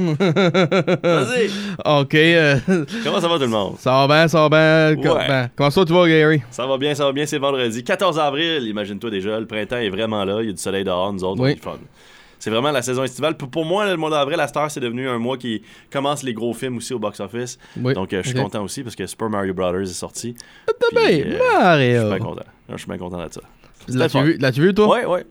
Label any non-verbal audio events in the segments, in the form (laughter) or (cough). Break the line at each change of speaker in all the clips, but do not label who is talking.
Vas-y. (laughs)
Ok. euh,
Comment ça va tout le monde?
ça va bien, ça va bien.
Ouais.
ben, comment ça tu vas, Gary?
Ça va bien, ça va bien, c'est vendredi. 14 avril, imagine-toi déjà, le printemps est vraiment là, il y a du soleil dehors, nous autres,
Oui.
fun. C'est vraiment la saison estivale. Pour, pour moi, le mois d'avril, cette heure, c'est devenu un mois qui commence les gros films aussi au box-office.
Oui.
Donc, euh, je suis content aussi parce que Super Mario Brothers est sorti. Puis,
bien,
euh, Je suis
Mario.
bien content. Je suis bien content de ça.
L'as-tu vu, toi?
Ouais, ouais.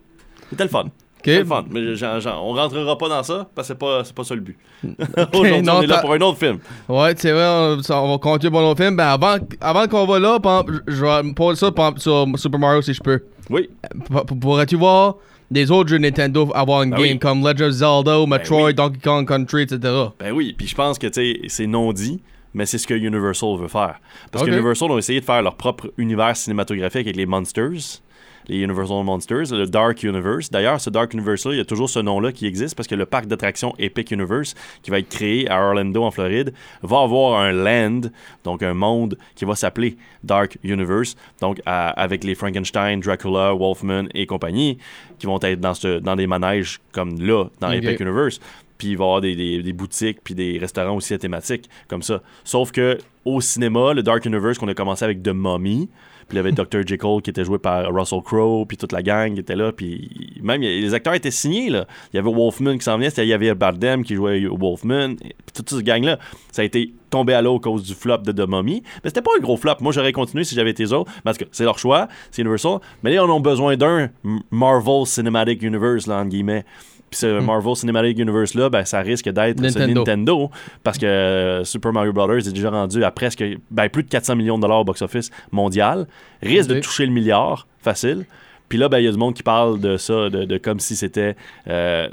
C'était le fun.
Ok.
C'était le fun. Mais on rentrera pas dans ça parce que c'est pas, c'est pas ça le but. (laughs) (laughs) Aujourd'hui, on est là pour un autre film.
Ouais, c'est vrai, on, va continuer pour nos films. Ben, avant, avant qu'on va là, je vais me poser ça sur Super Mario si je peux.
Oui.
Pour- pour- Pourrais-tu voir des autres jeux Nintendo avoir une
Ben
game
oui.
comme Legend of Zelda, Metroid,
oui.
Donkey Kong Country, etc.
Ben oui, puis je pense que c'est non dit, mais c'est ce que Universal veut faire. Parce que Universal ont essayé de faire leur propre univers cinématographique avec les Monsters, les Universal Monsters, le Dark Universe. D'ailleurs, ce Dark Universe là, il y a toujours ce nom-là qui existe parce que le parc d'attractions Epic Universe, qui va être créé à Orlando en Floride, va avoir un land, donc un monde qui va s'appeler Dark Universe, donc à- avec les Frankenstein, Dracula, Wolfman et compagnie, qui vont être dans, ce, dans des manèges comme là, dans. Epic Universe. Puis il va y avoir des, des- des boutiques puis des restaurants aussi à thématique comme ça. Sauf que au cinéma, le Dark Universe qu'on a commencé avec The Mummy, puis il y avait (laughs) Dr. Jekyll qui était joué par Russell Crowe, puis toute la gang qui était là, puis même les acteurs étaient signés là. Il y avait Wolfman qui s'en venait, il y avait Bardem qui jouait Wolfman, puis toute cette gang là, ça a été tombé à l'eau à cause du flop de The Mummy, mais c'était pas un gros flop. Moi j'aurais continué si j'avais été eux autres, parce que c'est leur choix, c'est Universal, mais là ils en ont besoin d'un Marvel Cinematic Universe là entre guillemets. Puis ce Marvel Cinematic Universe là, ben, ça risque d'être ce
Nintendo.
Nintendo parce que euh, Super Mario Brothers est déjà rendu à presque ben, plus de 400 millions de dollars au box-office mondial, risque de toucher le milliard facile. Puis là, ben, il y a du monde qui parle de ça, de, de comme si c'était. Euh,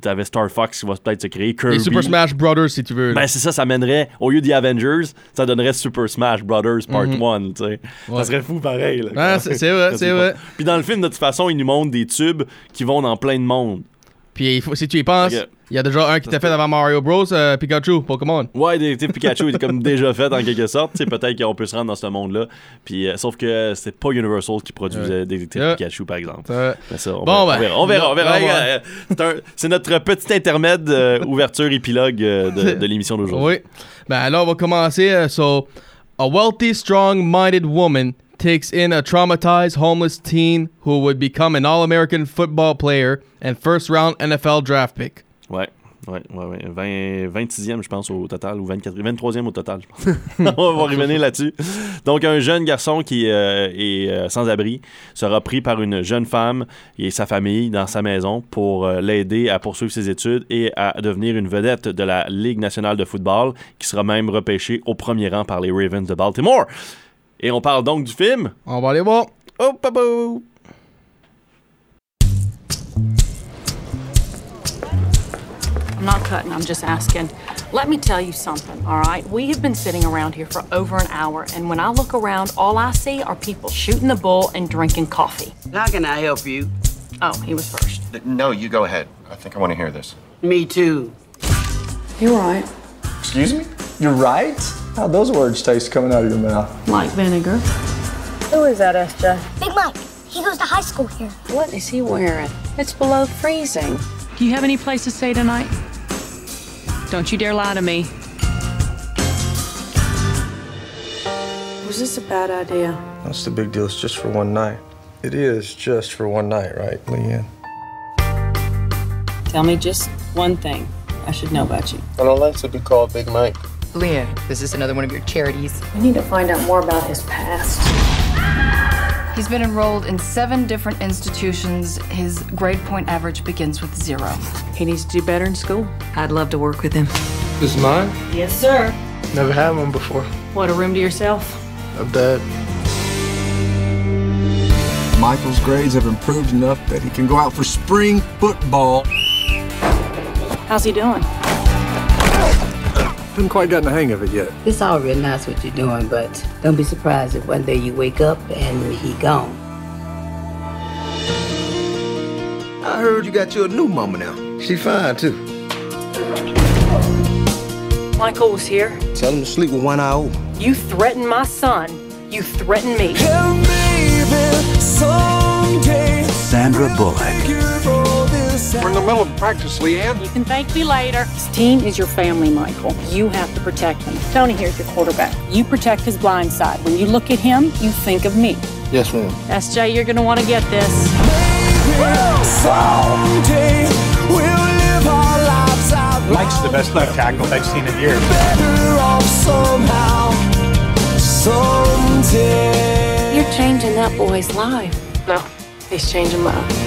T'avais Star Fox qui va peut-être se créer, Kirby.
Les Super Smash Brothers, si tu veux.
Ben, c'est ça, ça mènerait, au lieu des Avengers, ça donnerait Super Smash Brothers Part
Mhm.
1, tu sais.
Ouais.
Ça serait fou pareil.
Ah, c'est vrai, c'est vrai.
Puis dans le film, de toute façon, ils nous montrent des tubes qui vont dans plein de monde.
Puis il faut- si tu y penses, il y a déjà un qui t'a fait avant Mario Bros, euh, Pikachu, Pokémon.
Ouais, Pikachu est comme (laughs) déjà fait en quelque sorte. Peut-être qu'on peut se rendre dans ce monde-là. Puis, euh, sauf que c'est pas Universal qui produisait
Ouais.
Pikachu, par exemple.
Euh,
Mais ça, on,
Bon,
verra,
ben,
on verra. On verra. euh, c'est notre petit intermède ouverture épilogue de, (laughs) de l'émission d'aujourd'hui.
Oui. Ben alors, on va commencer. so, a wealthy, strong-minded woman takes in a traumatized homeless teen who would become an All-American football player and first-round NFL draft pick.
Ouais. Ouais, ouais, ouais. 20, 26e, je pense, au total, ou 24, 23e au total, je (laughs) pense. on va revenir là-dessus. Donc, un jeune garçon qui euh, est euh, sans-abri sera pris par une jeune femme et sa famille dans sa maison pour euh, l'aider à poursuivre ses études et à devenir une vedette de la Ligue nationale de football, qui sera même repêchée au premier rang par les Ravens de Baltimore. Et on parle donc du film.
On va aller voir.
Oh, papa!
I'm not cutting, I'm just asking. Let me tell you something, all right? We have been sitting around here for over an hour, and when I look around, all I see are people shooting the bull and drinking coffee.
How can I help you?
Oh, he was first.
No, you go ahead. I think I want to hear this.
Me too.
You're right.
Excuse me?
You're right? How'd those words taste coming out of your mouth?
Like vinegar.
Who is that, SJ? Big Mike. He goes to high school here.
What is he wearing? It's below freezing. Do you have any place to stay tonight? Don't you dare lie to me.
Was this a bad idea?
What's the big deal? It's just for one night. It is just for one night, right, Leanne?
Tell me just one thing I should know about you.
I don't like to be called Big Mike.
Leah, this is this another one of your charities?
We need to find out more about his past.
He's been enrolled in seven different institutions. His grade point average begins with zero.
He needs to do better in school.
I'd love to work with him.
This is mine?
Yes, sir.
Never had one before.
What, a room to yourself?
A bed.
Michael's grades have improved enough that he can go out for spring football.
How's he doing?
Haven't quite gotten the hang of it yet.
It's all real nice what you're doing, but don't be surprised if one day you wake up and he gone.
I heard you got you a new mama now. She fine too.
Michael was here.
Tell him to sleep with one eye open.
You threaten my son. You threaten me.
Sandra Bullock.
We're in the middle of practice, Leanne.
You can thank me later. This team is your family, Michael. You have to protect them. Tony here's your quarterback. You protect his blind side. When you look at him, you think of me.
Yes, ma'am.
SJ, you're going to want to get this.
Mike's the best left tackle I've seen in years.
You're changing that boy's life. No, he's changing mine.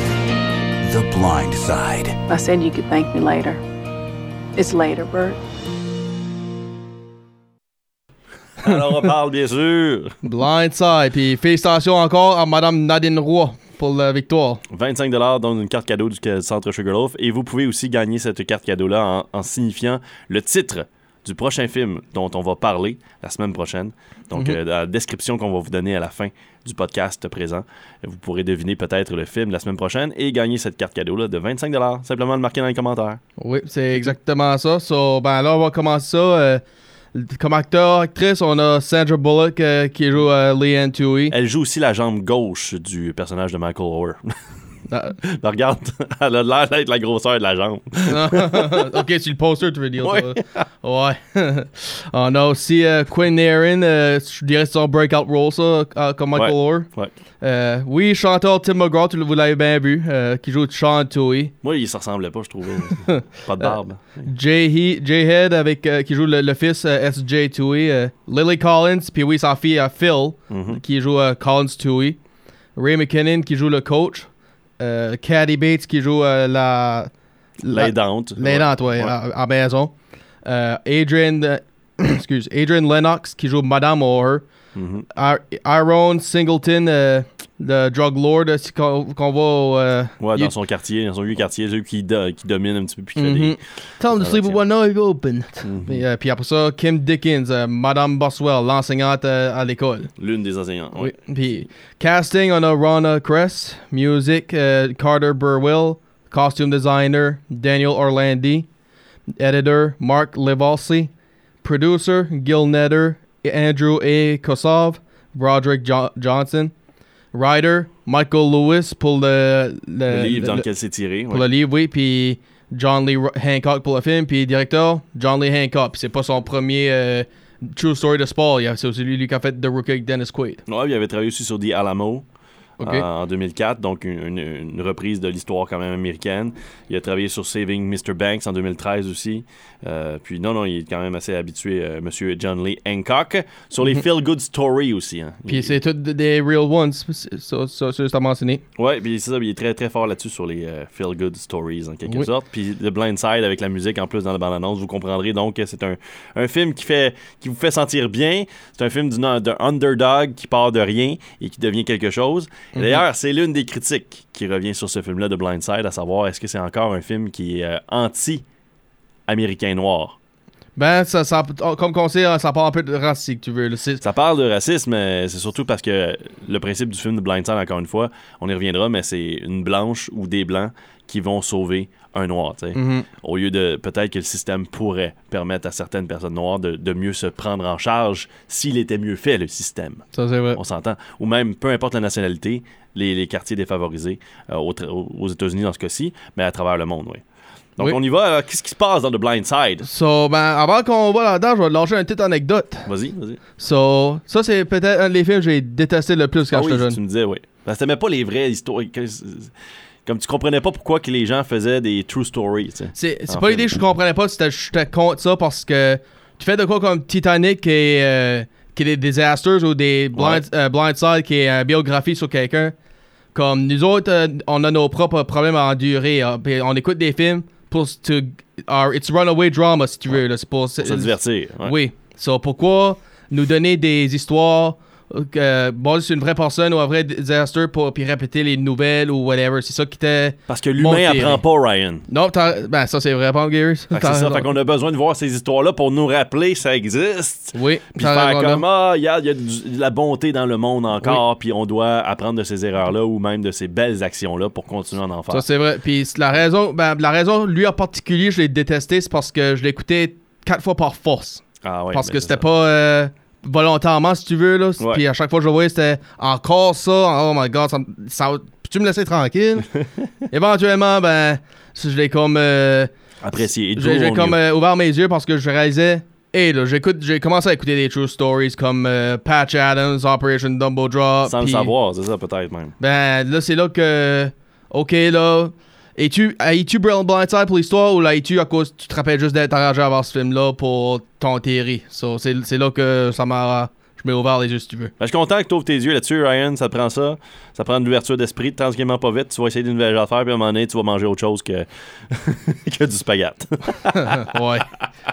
The Blind Side.
I said you could thank me later. It's later, Bert. (laughs)
Alors, on parle bien sûr.
Blindside. Puis félicitations encore à Madame Nadine Roy pour la victoire.
25 dans une carte cadeau du centre Sugarloaf. Et vous pouvez aussi gagner cette carte cadeau-là en, en signifiant le titre du prochain film dont on va parler la semaine prochaine. Donc,
Mhm.
euh, dans la description qu'on va vous donner à la fin du podcast présent, vous pourrez deviner peut-être le film la semaine prochaine et gagner cette carte cadeau-là de 25 Simplement le marquer dans les commentaires.
Oui, c'est exactement ça. So, ben là, on va commencer ça. euh, comme acteur, actrice, on a Sandra Bullock euh, qui joue Leanne Tui.
Elle joue aussi la jambe gauche du personnage de Michael Orr. (laughs)
Ah.
Ben, regarde, (laughs) elle a l'air d'être la grosseur de la jambe. (laughs)
ok, c'est le poster, tu veux dire.
Ouais.
toi. Ouais. on a aussi euh, Quinn Aaron, euh, je dirais c'est son breakout role, ça, euh, comme Michael
Ouais.
Orr.
Ouais.
Euh, oui, chanteur Tim McGraw, tu- vous l'avez bien vu, euh, qui joue Sean Tui.
Moi, il se ressemblait pas, je trouvais. (laughs) pas de barbe.
Jay, He- Jay Head avec, euh, qui joue le, le fils S.J. Tui. euh, Lily Collins, puis oui, sa fille Phil,
Mhm.
qui joue Collins Tui. Ray McKinnon qui joue le coach. Euh, Caddy Bates qui joue euh, la... la-
L'aidante.
L'aidante, ouais,
Ouais.
À, à maison. Euh, Adrian, euh, (coughs) excuse, Adrian Lennox qui joue Madame O'Hare.
Mhm.
Ar- Aaron Singleton, le drug lord, euh, c'est qu'on qu'on va euh,
Ouais, dans son quartier, dans son vieux quartier, celui qui, do- qui domine un petit peu puis qui fait
Mhm.
des.
Tell him to sleep with one eye open.
Mhm.
Puis, euh, puis après ça, Kim Dickens, euh, Madame Boswell, l'enseignante à l'école.
L'une des enseignants.
Oui. Puis casting, on a Ronna Cress. Music, Carter Burwell. Costume designer, Daniel Orlandi. Editor, Mark Levalsi. Producer, Gil Netter. Andrew A. Kosov. Broderick Jo- Johnson. Writer, Michael Lewis pour le,
Le livre dans
le-
lequel c'est tiré.
pour
ouais.
le livre, oui. Puis John Lee Hancock pour le film. Puis directeur, John Lee Hancock. Puis c'est pas son premier euh, true story de sport. C'est aussi lui qui a fait The Rookie avec Dennis Quaid.
Ouais, il avait travaillé aussi sur The Alamo. Euh, en 2004, donc une, une- une reprise de l'histoire quand même américaine. Il a travaillé sur Saving Mr. Banks en 2013 aussi. Euh, puis non, non, il est quand même assez habitué, euh, Monsieur John Lee Hancock, sur les
Mhm.
Feel Good Stories aussi. Hein.
Puis c'est tous des real ones. Ça, ça, juste à mentionner.
Ouais, puis c'est ça, il est très très fort là-dessus sur les euh, Feel Good Stories en quelque
Oui.
sorte. Puis The Blind Side avec la musique en plus dans la bande-annonce, vous comprendrez donc que c'est un, un film qui fait qui vous fait sentir bien. C'est un film d'un underdog qui part de rien et qui devient quelque chose.
Mhm.
D'ailleurs, c'est l'une des critiques qui revient sur ce film-là de Blind Side, à savoir est-ce que c'est encore un film qui est euh, anti-américain noir?
Ben, ça, ça, comme qu'on sait, ça parle un peu de racisme, si tu veux.
Ça parle de racisme, mais c'est surtout parce que le principe du film de Blind Side, encore une fois, on y reviendra, mais c'est une blanche ou des blancs qui vont sauver un noir. tu.
Mhm.
Au lieu de peut-être que le système pourrait permettre à certaines personnes noires de, de mieux se prendre en charge s'il était mieux fait, le système.
Ça, c'est vrai.
On s'entend. Ou même, peu importe la nationalité, les, les quartiers défavorisés euh, aux États-Unis dans ce cas-ci, mais à travers le monde, oui. Donc
Oui.
on y va. alors, Qu'est-ce qui se passe dans The Blind Side?
So, ben, avant qu'on va là-dedans, je vais te lâcher une petite anecdote.
Vas-y, vas-y.
So, ça, c'est peut-être un des films que j'ai détesté le plus quand
Ah oui,
j'étais
tu
jeune.
me disais, oui. Parce que t'aimais pas les vraies histoires. Comme tu comprenais pas pourquoi que les gens faisaient des true stories.
C'est pas l'idée que je comprenais pas, c'était j'étais contre ça parce que tu fais de quoi comme Titanic qui est, euh, qui est des disasters ou des blind, euh, Blindside qui est une biographie sur quelqu'un. Comme nous autres, euh, on a nos propres problèmes à endurer. hein, on écoute des films pour to, our- it's runaway drama si tu veux. là, c'est pour,
Pour se divertir. ouais.
Oui. So, pourquoi nous donner des histoires euh, basées sur une vraie personne ou un vrai disaster pour puis répéter les nouvelles ou whatever? C'est ça qui était.
Parce que l'humain apprend pas, Ryan.
Non, ben ça c'est vrai, pas
que c'est ça, fait qu'on a besoin de voir ces histoires-là pour nous rappeler que ça existe.
Oui,
Puis faire comme, ah, il y a, y a du- de la bonté dans le monde encore, puis on doit apprendre de ces erreurs-là ou même de ces belles actions-là pour continuer à en faire.
Ça c'est vrai. Puis c'est la raison, ben, la raison, lui en particulier, je l'ai détesté, c'est parce que je l'écoutais quatre fois par force.
Ah ouais,
parce
ben
que
c'est
c'était pas euh, volontairement, si tu veux. Là.
Ouais.
Puis à chaque fois que je le voyais, c'était encore ça. Oh my god, ça, peux-tu me laisser tranquille? (laughs) Éventuellement, ben, je l'ai comme. euh,
Apprécié.
J'ai comme euh, ouvert mes yeux parce que je réalisais. Hey, là, j'écoute, j'ai commencé à écouter des true stories comme euh, Patch Adams, Operation Dumbo Drop.
Sans le savoir, c'est ça peut-être même.
Ben, là, c'est là que. Ok, là. Es-tu es-tu Brill Blindside pour l'histoire ou là, es-tu à cause. Tu te rappelles juste d'être enragé à voir ce film-là pour ton Terry? So, c'est là que ça m'a. Je m'ai ouvert les yeux si tu veux.
Ben, je suis content que tu ouvres tes yeux là-dessus, Ryan. Ça te prend ça. Ça prend une ouverture d'esprit, tranquillement pas vite. Tu vas essayer d'une nouvelle affaire, puis à un moment donné, tu vas manger autre chose que, (laughs) que du spaghette. (laughs)
ouais.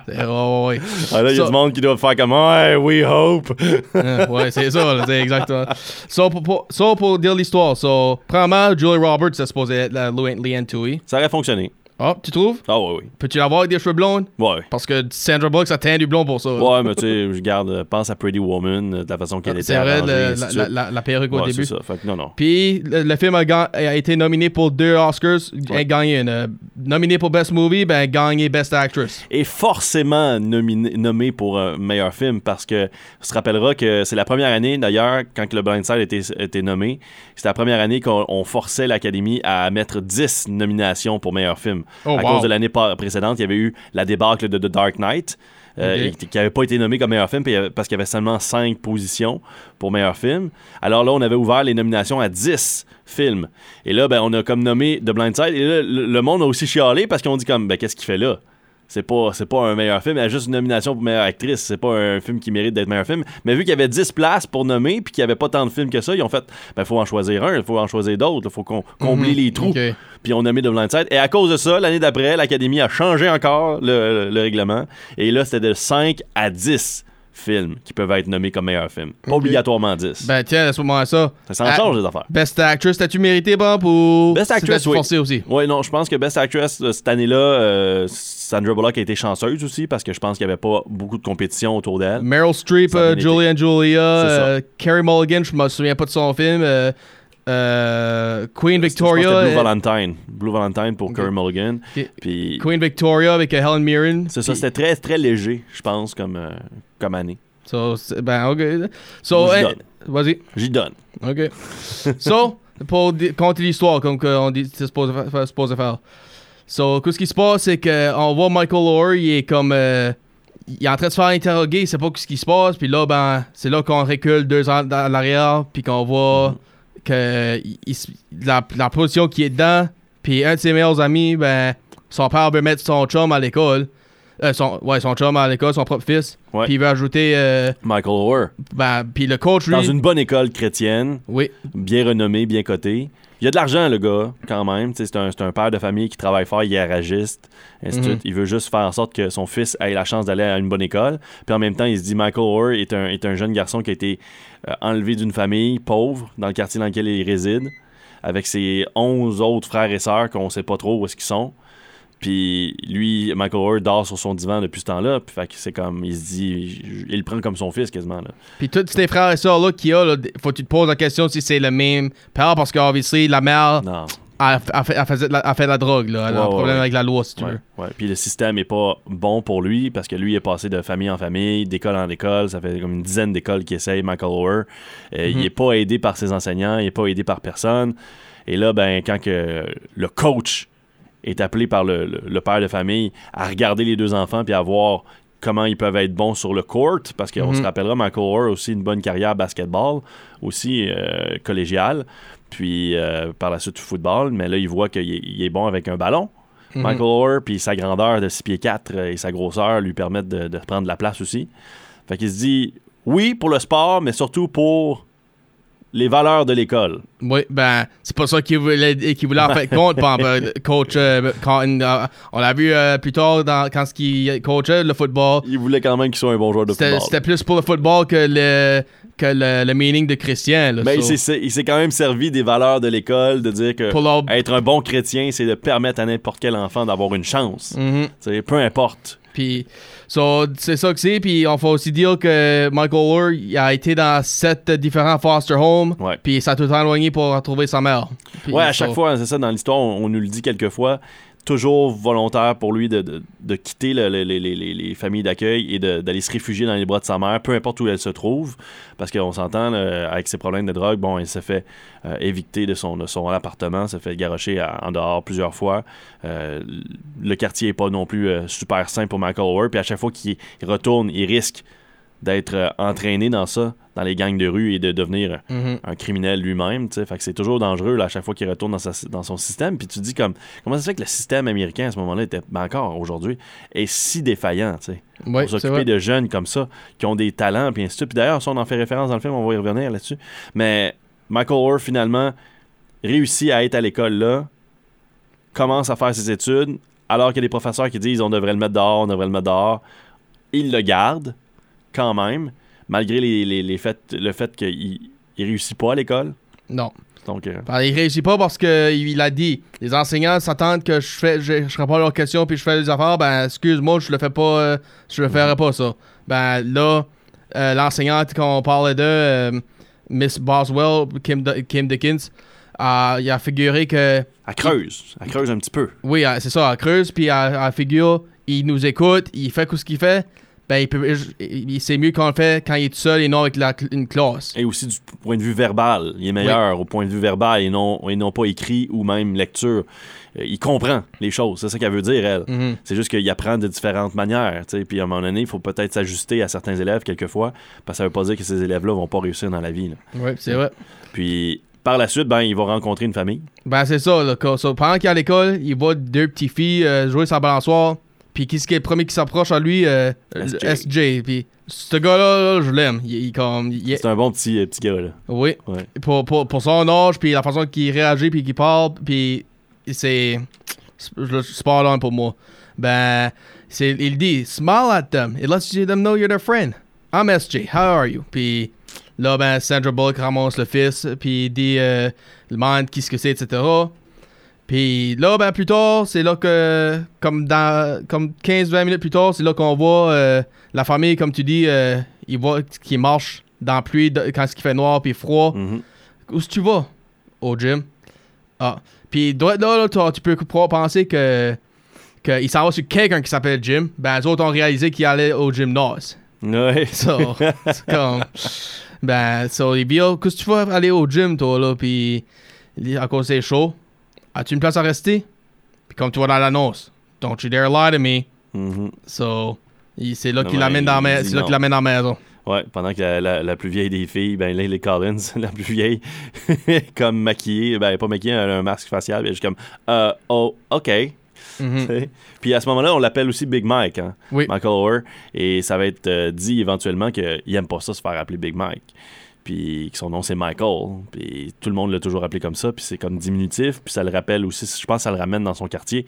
C'est- ouais.
Ah, là, il y a
Ça-
du monde qui doit faire comme Ouais, we hope.
Euh, (laughs) ouais, c'est ça, là, c'est exactement. So, pour, pour, so, pour dire l'histoire, so, premièrement, Julie Roberts, c'est supposé être la Leanne Tui.
Ça aurait fonctionné.
Oh, tu trouves?
Ah, ouais, oui.
Peux-tu l'avoir avec des cheveux blonds?
Ouais.
Parce que Sandra Bullock, ça teint du blond pour ça.
Ouais, mais tu sais, je garde, euh, pense à Pretty Woman, euh, de la façon qu'elle était
C'est vrai,
arrangée,
le- la,
de
la, la- la perruque au début.
c'est ça. Fait que non, non.
Puis le, le film a, été nominé pour deux Oscars, a gagné une. euh, nominé pour Best Movie, ben gagné Best Actress.
est forcément nominé, nommé pour un meilleur film parce que on se rappellera que c'est la première année d'ailleurs quand le Blindside était, était nommé c'était la première année qu'on on forçait l'Académie à mettre 10 nominations pour meilleur film
Oh,
à
wow.
cause de l'année précédente il y avait eu la débâcle de The Dark Knight euh, qui n'avait pas été nommé comme meilleur film avait- parce qu'il y avait seulement 5 positions pour meilleur film. Alors là on avait ouvert les nominations à 10 films. Et là ben, on a comme nommé The Blindside et là le, le monde a aussi chialé parce qu'on dit comme ben, qu'est-ce qu'il fait là? C'est pas, c'est pas un meilleur film, il y a juste une nomination pour meilleure actrice. C'est pas un film qui mérite d'être meilleur film. Mais vu qu'il y avait 10 places pour nommer, puis qu'il y avait pas tant de films que ça, ils ont fait, ben, faut en choisir un, il faut en choisir d'autres, il faut qu'on combler
Mhm,
les trous. Puis on a mis The Blind Side. Et à cause de ça, l'année d'après, l'Académie a changé encore le, le règlement. Et là, c'était de 5 à 10 films qui peuvent être nommés comme meilleur film. Pas
Ok.
obligatoirement 10.
Ben tiens, laisse-moi ça.
ça s'en change, les affaires.
Best Actress, t'as-tu mérité, Bob, ou.
Best Actress, oui.
aussi?
Oui, non, je pense que Best Actress, euh, cette année-là, euh, Sandra Bullock a été chanceuse aussi parce que je pense qu'il n'y avait pas beaucoup de compétition autour d'elle.
Meryl Streep, euh. Julie and Julia, euh, Carey Mulligan, je me souviens pas de son film. Euh, Queen Victoria.
Blue Valentine. Blue Valentine pour
Ok.
Kerr Mulligan. Puis
Queen Victoria avec euh, Helen Mirren.
c'est ça, c'était très, très léger, je pense, comme, euh, comme année.
So, ben, ok. So,
j'y
eh,
donne.
vas-y.
J'y donne.
Ok. so, pour compter l'histoire, comme on dit, c'est supposé, supposé faire. So, ce qui se passe, c'est qu'on voit Michael Orr, il est comme. euh, il est en train de se faire interroguer, il sait pas ce qui se passe, puis là, ben, c'est là qu'on recule deux ans dans l'arrière, puis qu'on voit que il- la, la position qui est dedans, puis un de ses meilleurs amis, ben, son père veut mettre son chum à l'école. Euh, son, ouais, son chum à l'école, son propre fils. Puis il veut ajouter. euh,
Michael Orr.
ben, puis le coach, lui.
Dans une bonne école chrétienne,
Oui.
bien renommée, bien cotée. Il y a de l'argent, le gars, quand même. C'est un, père de famille qui travaille fort, il est garagiste, ainsi suite. Il veut juste faire en sorte que son fils ait la chance d'aller à une bonne école. Puis en même temps, il se dit Michael Orr est un, est un jeune garçon qui a été euh, enlevé d'une famille pauvre dans le quartier dans lequel il réside, avec ses 11 autres frères et sœurs qu'on sait pas trop où est-ce qu'ils sont. Puis lui, Michael Orr dort sur son divan depuis ce temps-là. Puis fait que c'est comme, il se dit, il le prend comme son fils quasiment. Là.
Puis tous tes frères et sœurs là qu'il y a, là, faut que tu te poses la question si c'est le même père parce qu'obviously la mère
Non.
a, a fait, a fait de la, a fait de la drogue. Là. Elle a un problème
ouais.
avec la loi, si tu
Ouais,
veux.
ouais. Puis le système est pas bon pour lui parce que lui est passé de famille en famille, d'école en école. Ça fait comme une dizaine d'écoles qui essayent Michael. Euh, Il
Mhm.
est pas aidé par ses enseignants, il est pas aidé par personne. Et là, ben, quand que le coach est appelé par le, le- le père de famille à regarder les deux enfants puis à voir comment ils peuvent être bons sur le court, parce qu'on
Mhm.
se rappellera, Michael Orr a aussi une bonne carrière basketball, aussi euh, collégiale, puis euh, par la suite football, mais là, il voit qu'il est, bon avec un ballon.
Mhm.
Michael Orr, puis sa grandeur de 6 pieds 4 euh, et sa grosseur lui permettent de, de prendre de la place aussi. Fait qu'il se dit, oui, pour le sport, mais surtout pour les valeurs de l'école.
Oui, ben, c'est pas ça qu'il voulait, qu'il voulait en fait compte, par exemple, coach. euh, quand, euh, on l'a vu euh, plus tard dans, quand il coachait le football.
Il voulait quand même qu'il soit un bon joueur de football.
c'était plus pour le football que le, que le, le meaning de chrétien. Là,
Mais il
so.
s'est- il s'est quand même servi des valeurs de l'école, de dire que
leur-
être un bon chrétien, c'est de permettre à n'importe quel enfant d'avoir une chance. Tu sais, Peu importe.
Puis, so, c'est ça que c'est. Puis, on faut aussi dire que Michael Orr il a été dans sept différents foster homes.
Ouais.
Puis, il s'est tout le temps éloigné pour retrouver sa mère. Puis,
ouais, à
so-
chaque fois, c'est ça, dans l'histoire, on, on nous le dit quelques fois. Toujours volontaire pour lui de, de- quitter le- le- les- les- les- les familles d'accueil et d'aller se réfugier dans les bras de sa mère, peu importe où elle se trouve, parce qu'on s'entend, avec ses problèmes de drogue, bon, il s'est fait euh, évicter de son, de son appartement, s'est fait garocher en dehors plusieurs fois. Euh, le quartier est pas non plus euh, super sain pour Michael Oher, puis à chaque fois qu'il il retourne, il risque d'être euh, entraîné dans ça, dans les gangs de rue et de devenir
Mhm.
un criminel lui-même. Fait que c'est toujours dangereux là, à chaque fois qu'il retourne dans, sa- dans son système. Puis tu te dis comme, comment ça se fait que le système américain à ce moment-là était, ben encore aujourd'hui, est si défaillant, tu sais.
Ouais,
pour s'occuper de jeunes comme ça, qui ont des talents, puis ainsi de suite. Puis d'ailleurs, ça, on en fait référence dans le film, on va y revenir là-dessus. Mais Michael Oher, finalement, réussit à être à l'école là, commence à faire ses études, alors qu'il y a des professeurs qui disent on devrait le mettre dehors, on devrait le mettre dehors. Il le garde, quand même, malgré les, les- les faits, le fait qu'il il réussit pas à l'école?
Non.
Donc, euh,
Ben, il réussit pas parce que il a dit les enseignants s'attendent que je fais je, je réponds à leurs questions puis je fais des affaires ben excuse-moi je le fais pas euh, je le ferai pas ça ben là euh, l'enseignante qu'on parlait de euh, Miss Boswell Kim, D- Kim Dickens il a figuré que
elle creuse, elle creuse un petit peu.
oui c'est ça elle creuse puis elle, elle figure il nous écoute il fait tout ce qu'il fait ben il peut c'est mieux qu'on le fait quand il est tout seul et non avec la, une classe
Et aussi du point de vue verbal, il est meilleur au point de vue verbal et non, et non pas écrit ou même lecture. Euh, il comprend les choses, c'est ça qu'elle veut dire, elle.
Mhm.
C'est juste qu'il apprend de différentes manières. Puis à un moment donné, il faut peut-être s'ajuster à certains élèves quelquefois, parce que ça veut pas dire que ces élèves-là vont pas réussir dans la vie.
oui c'est vrai
Puis par la suite, ben, il va rencontrer une famille.
Ben, c'est ça. Là, pendant qu'il est à l'école, il voit deux petites filles euh, jouer sa balançoire. Puis, qui est le premier qui s'approche à lui euh,
SJ.
SJ. Puis, ce gars-là, là, je l'aime. Il, il comme. il est-
C'est un bon petit, euh, petit gars, là.
Oui.
Ouais.
Pour, pour, pour son âge, puis la façon qu'il réagit, puis qu'il parle, puis c'est. C'est pas long pour moi. Ben, c'est, il dit Smile at them. It lets you them know you're their friend. I'm SJ. How are you? Puis là, ben, Sandra Bullock ramasse le fils, puis il dit euh, le demande qu'est-ce que c'est, etc. Puis là, ben, plus tard, c'est là que, comme dans comme 15-20 minutes plus tard, c'est là qu'on voit euh, la famille, comme tu dis, euh, ils voient qui marche dans la pluie de- quand il fait noir puis froid.
Mhm.
Où est-ce que tu vas? Au gym. Ah. Puis là, là, toi, tu peux pouvoir penser que qu'il s'en va sur quelqu'un qui s'appelle Jim. Ben, les autres ont réalisé qu'il allait au gymnase.
Ouais. (laughs)
So, c'est comme. Ben, so, oh, qu'est-ce que tu vas aller au gym, toi, là? Puis, à cause c'est chaud. As-tu une place à rester? Puis, comme tu vois dans l'annonce, don't you dare lie to me.
Mhm.
So, c'est là qu'il l'amène dans, la là dans la maison.
Ouais, pendant que la, la- la plus vieille des filles, ben les Collins, (laughs) la plus vieille, (laughs) comme maquillée, ben pas maquillée, elle a un masque facial, ben, suis comme, euh, oh, ok.
Mhm.
Sais. (laughs) Puis à ce moment-là, on l'appelle aussi Big Mike, hein,
Oui.
Michael Oher, et ça va être euh, dit éventuellement qu'il aime pas ça se faire appeler Big Mike. Puis que son nom c'est Michael, puis tout le monde l'a toujours appelé comme ça, puis c'est comme diminutif, puis ça le rappelle aussi, je pense que ça le ramène dans son quartier.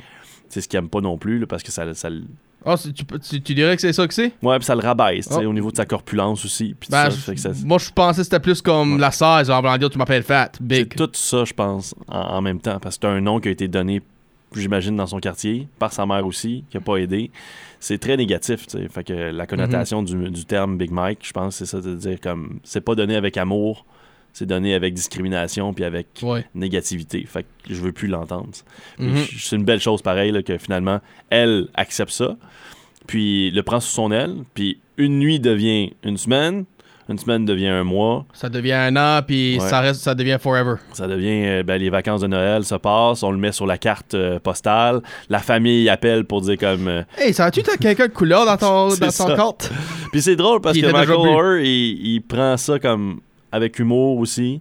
C'est ce qu'il aime pas non plus, là, parce que ça, ça le-
Ah, c'est- tu, peux- tu, tu dirais que c'est ça que c'est?
Ouais, puis ça le rabaisse,
Oh.
au niveau de sa corpulence aussi. Tout
Ben,
ça, ça-
moi, je pensais que c'était plus comme la 16, en voulant dire tu m'appelles Fat, Big.
C'est tout ça, je pense, en, en même temps. Parce que c'est un nom qui a été donné, j'imagine, dans son quartier, par sa mère aussi, qui n'a pas aidé. C'est très négatif. Fait que la connotation du, du terme Big Mike, je pense, c'est ça de dire comme. C'est pas donné avec amour, c'est donné avec discrimination puis avec
Ouais.
négativité. Fait que je veux plus l'entendre.
Mhm.
C'est une belle chose pareil, là, que finalement, elle accepte ça, puis le prend sous son aile, puis une nuit devient une semaine, une semaine devient un mois.
Ça devient un an, puis
Ouais.
ça, reste, ça devient forever.
Ça devient, euh, ben, les vacances de Noël se passent, on le met sur la carte euh, postale, la famille appelle pour dire comme... euh,
Hey, savais-tu que t'as quelqu'un de couleur dans ton, (laughs) dans ton
ça.
compte?
Puis c'est drôle parce que Michael. Oher, il, il prend ça comme avec humour aussi.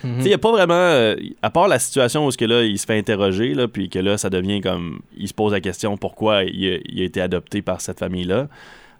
Tu sais, il n'y a pas vraiment... euh, à part la situation où que là, il se fait interroger, là, puis que là, ça devient comme... Il se pose la question pourquoi il a, il a été adopté par cette famille-là.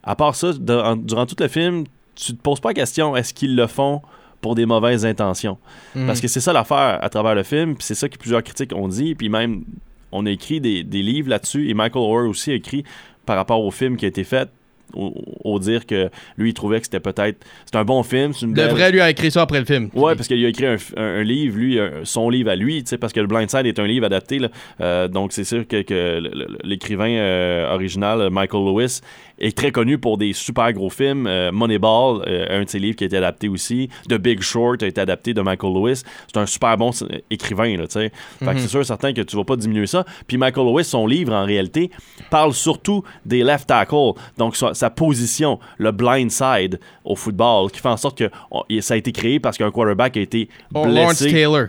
À part ça, dans- durant tout le film, tu te poses pas la question est-ce qu'ils le font pour des mauvaises intentions?
Mhm.
Parce que c'est ça l'affaire à travers le film, puis c'est ça que plusieurs critiques ont dit, puis même on a écrit des, des livres là-dessus, et Michael Orr aussi a écrit par rapport au film qui a été fait, au, au dire que lui, il trouvait que c'était peut-être. C'est un bon film. Une belle-
Devrait lui a écrit ça après le film.
Ouais, parce qu'il a écrit un, un- un livre, lui, un- son livre à lui, parce que le Blind Side est un livre adapté. là. Euh, donc, c'est sûr que, que le- le- l'écrivain euh, original, Michael Lewis, est très connu pour des super gros films. Euh, Moneyball, un de ses livres qui a été adapté aussi. The Big Short a été adapté de Michael Lewis. C'est un super bon écrivain, là, tu sais.
Mhm.
c'est sûr, certain que tu vas pas diminuer ça. Puis Michael Lewis, son livre, en réalité, parle surtout des left tackles. Donc, sa, sa position, le blind side au football, qui fait en sorte que on- ça a été créé parce qu'un quarterback a été
Oh,
blessé.
Lawrence Taylor.